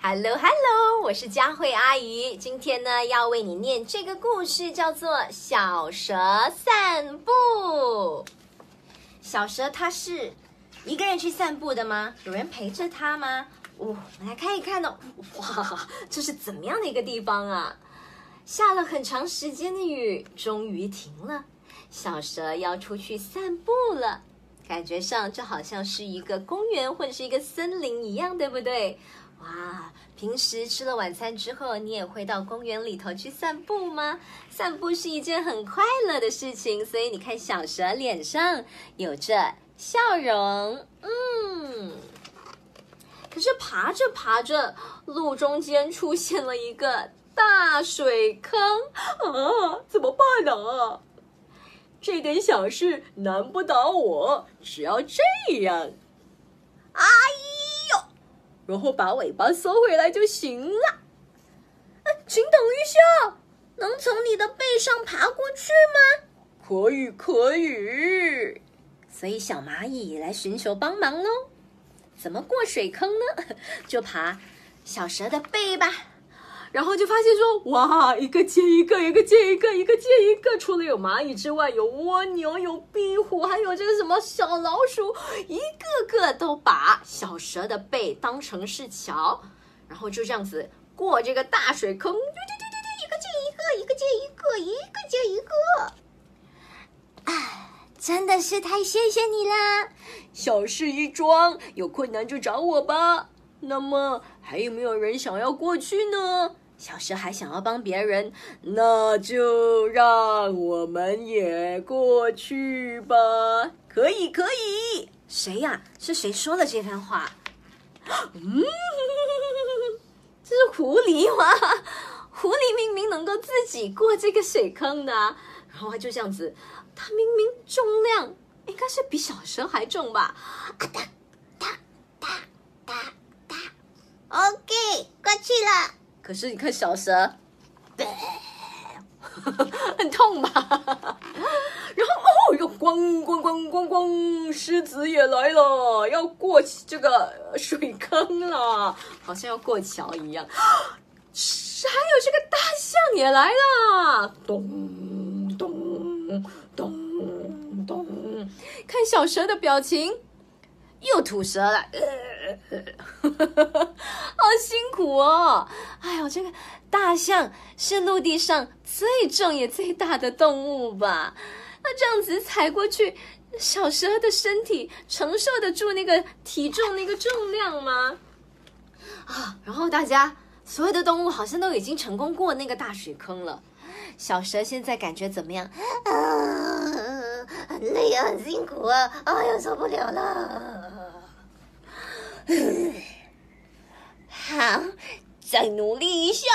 Hello Hello，我是佳慧阿姨，今天呢要为你念这个故事，叫做《小蛇散步》。小蛇它是一个人去散步的吗？有人陪着它吗？哦，我们来看一看哦。哇，这是怎么样的一个地方啊？下了很长时间的雨，终于停了。小蛇要出去散步了，感觉上就好像是一个公园或者是一个森林一样，对不对？哇，平时吃了晚餐之后，你也会到公园里头去散步吗？散步是一件很快乐的事情，所以你看小蛇脸上有着笑容，嗯。可是爬着爬着，路中间出现了一个大水坑啊！怎么办呢？这点小事难不倒我，只要这样，阿姨，然后把尾巴收回来就行了。啊，请等一下，能从你的背上爬过去吗？可以，可以。所以小蚂蚁来寻求帮忙喽。怎么过水坑呢？就爬小蛇的背吧。然后就发现说，哇，一个接一个，一个接一个，一个接一个。除了有蚂蚁之外，有蜗牛，有壁虎，还有这个什么小老鼠，一个个都把小蛇的背当成是桥，然后就这样子过这个大水坑，对对对对对，一个接一个，一个接一个，一个接一个。哎，真的是太谢谢你啦！小事一桩，有困难就找我吧。那么还有没有人想要过去呢？小蛇还想要帮别人，那就让我们也过去吧。可以，可以。谁呀、是谁说的这番话？嗯，这是狐狸吗？狐狸明明能够自己过这个水坑的、然后它就这样子，它明明重量应该是比小蛇还重吧？啊哒哒哒，OK，过去了。可是你看小蛇，很痛吧？然后哦，又咣咣咣咣咣，狮子也来了，要过这个水坑了，好像要过桥一样。还有这个大象也来了，咚咚咚咚，看小蛇的表情，又吐舌了，呃好辛苦哦！哎呦，这个大象是陆地上最重也最大的动物吧？那这样子踩过去，小蛇的身体承受得住那个体重、那个重量吗？啊，然后大家所有的动物好像都已经成功过那个大水坑了。小蛇现在感觉怎么样？啊，很累啊，很辛苦啊，哎呀，受不了了。好，再努力一下。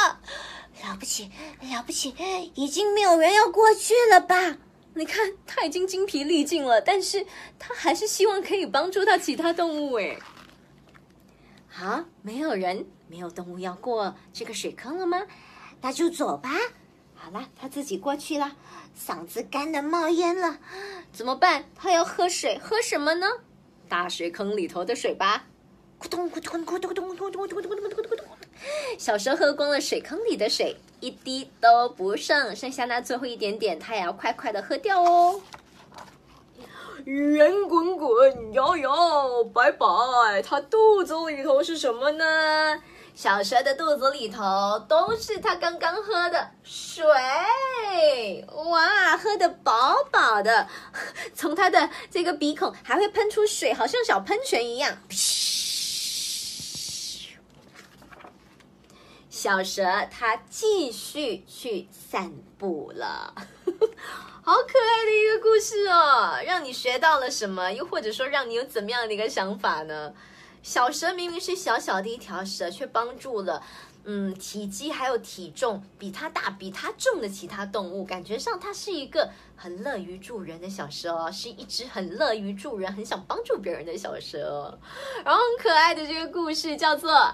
了不起，了不起，已经没有人要过去了吧？你看，他已经精疲力尽了，但是他还是希望可以帮助到其他动物。哎，好，没有人，没有动物要过这个水坑了吗？那就走吧。好了，他自己过去了，嗓子干的冒烟了，怎么办？他要喝水，喝什么呢？大水坑里头的水吧。咕咚咕咚咕咚咕咚咕咚咕咚咕咚咕咚咕咚咕咚。小蛇喝光了水坑里的水，一滴都不剩，剩下那最后一点点，它也要快快的喝掉哦。圆滚滚，摇摇摆摆，它肚子里头是什么呢？小蛇的肚子里头都是它刚刚喝的水，哇，喝的饱饱的，从它的这个鼻孔还会喷出水，好像小喷泉一样。小蛇它继续去散步了，好可爱的一个故事哦！让你学到了什么？又或者说让你有怎么样的一个想法呢？小蛇明明是小小的一条蛇，却帮助了。嗯，体积还有体重比它大、比它重的其他动物，感觉上它是一个很乐于助人的小蛇哦，是一只很乐于助人、很想帮助别人的小蛇哦。然后很可爱的这个故事叫做《